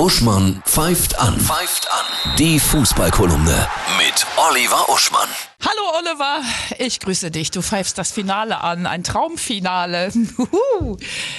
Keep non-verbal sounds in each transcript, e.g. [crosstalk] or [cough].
Uschmann pfeift an. Pfeift an. Die Fußballkolumne mit Oliver Uschmann. Hallo Oliver, ich grüße dich. Du pfeifst das Finale an, ein Traumfinale. [laughs]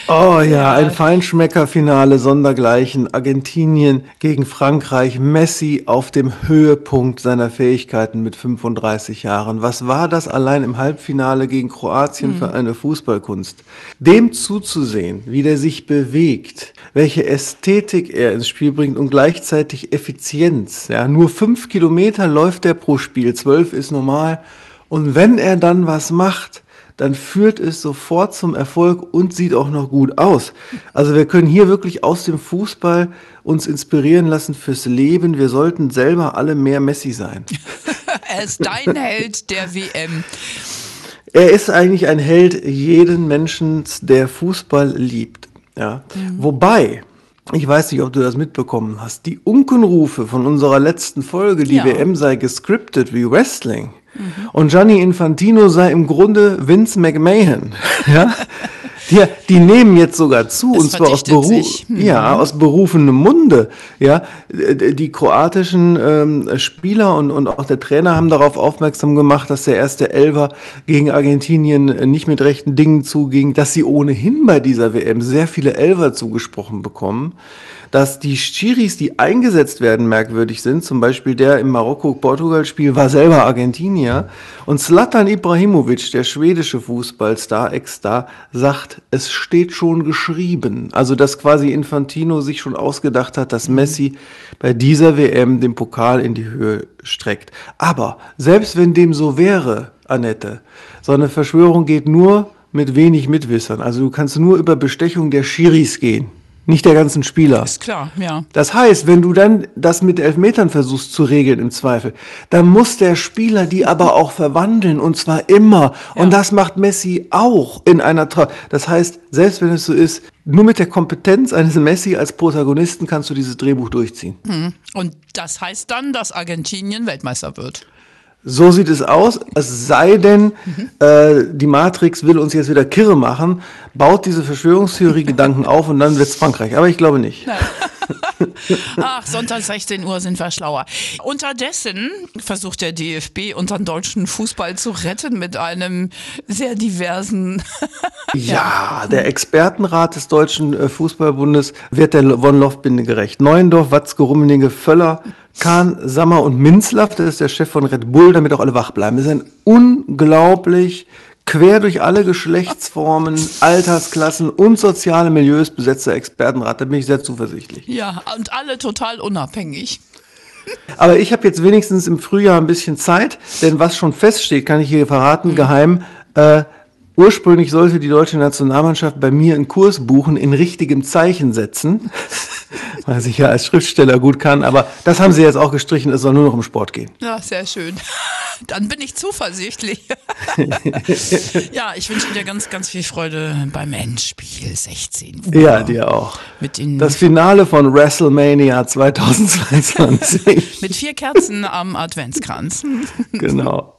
Oh ja, ein Feinschmeckerfinale sondergleichen. Argentinien gegen Frankreich. Messi auf dem Höhepunkt seiner Fähigkeiten mit 35 Jahren. Was war das allein im Halbfinale gegen Kroatien hm. für eine Fußballkunst? Dem zuzusehen, wie der sich bewegt, welche Ästhetik er ins Spiel bringt und gleichzeitig Effizienz. Ja, nur fünf Kilometer läuft er pro Spiel, zwölf ist normal. Und wenn er dann was macht, dann führt es sofort zum Erfolg und sieht auch noch gut aus. Also wir können hier wirklich aus dem Fußball uns inspirieren lassen fürs Leben. Wir sollten selber alle mehr Messi sein. [laughs] er ist dein Held der WM. Er ist eigentlich ein Held jeden Menschen, der Fußball liebt. Ja. Mhm. Wobei, ich weiß nicht, ob du das mitbekommen hast, die Unkenrufe von unserer letzten Folge, die ja. WM sei gescriptet wie Wrestling. Mhm. Und Gianni Infantino sei im Grunde Vince McMahon. [laughs] ja? Die, die nehmen jetzt sogar zu, es und zwar aus, Beruf, mhm. ja, aus berufenem Munde. Ja, die kroatischen ähm, Spieler und, und auch der Trainer haben darauf aufmerksam gemacht, dass der erste Elver gegen Argentinien nicht mit rechten Dingen zuging, dass sie ohnehin bei dieser WM sehr viele Elver zugesprochen bekommen dass die Schiris, die eingesetzt werden, merkwürdig sind. Zum Beispiel der im Marokko-Portugal-Spiel war selber Argentinier. Und Zlatan Ibrahimovic, der schwedische Fußballstar, Ex-Star, sagt, es steht schon geschrieben. Also, dass quasi Infantino sich schon ausgedacht hat, dass Messi bei dieser WM den Pokal in die Höhe streckt. Aber selbst wenn dem so wäre, Annette, so eine Verschwörung geht nur mit wenig Mitwissern. Also du kannst nur über Bestechung der Schiris gehen nicht der ganzen Spieler. Ist klar, ja. Das heißt, wenn du dann das mit Elfmetern versuchst zu regeln im Zweifel, dann muss der Spieler die aber auch verwandeln und zwar immer. Ja. Und das macht Messi auch in einer Tra Das heißt, selbst wenn es so ist, nur mit der Kompetenz eines Messi als Protagonisten kannst du dieses Drehbuch durchziehen. Hm. Und das heißt dann, dass Argentinien Weltmeister wird. So sieht es aus. Es sei denn, mhm. äh, die Matrix will uns jetzt wieder kirre machen, baut diese Verschwörungstheorie-Gedanken auf und dann wird es Frankreich. Aber ich glaube nicht. [laughs] Ach, Sonntag 16 Uhr sind wir schlauer. Unterdessen versucht der DFB unseren deutschen Fußball zu retten mit einem sehr diversen. [laughs] ja, der Expertenrat des Deutschen äh, Fußballbundes wird der Von-Loff-Binde gerecht. Neuendorf, Watzke, Rummenigge, Völler Kahn, Sammer und Minzlaff, das ist der Chef von Red Bull, damit auch alle wach bleiben. Das ist ein unglaublich quer durch alle Geschlechtsformen, Altersklassen und soziale Milieus besetzter Expertenrat. Da bin ich sehr zuversichtlich. Ja, und alle total unabhängig. Aber ich habe jetzt wenigstens im Frühjahr ein bisschen Zeit, denn was schon feststeht, kann ich hier verraten, mhm. geheim, äh, Ursprünglich sollte die deutsche Nationalmannschaft bei mir einen Kurs buchen in richtigem Zeichen setzen, [laughs] was ich ja als Schriftsteller gut kann, aber das haben sie jetzt auch gestrichen, es soll nur noch um Sport gehen. Ja, sehr schön. [laughs] Dann bin ich zuversichtlich. [laughs] ja, ich wünsche dir ganz, ganz viel Freude beim Endspiel 16 Uhr. Ja, dir auch. Mit das Finale von WrestleMania 2022. Mit vier Kerzen am Adventskranz. genau.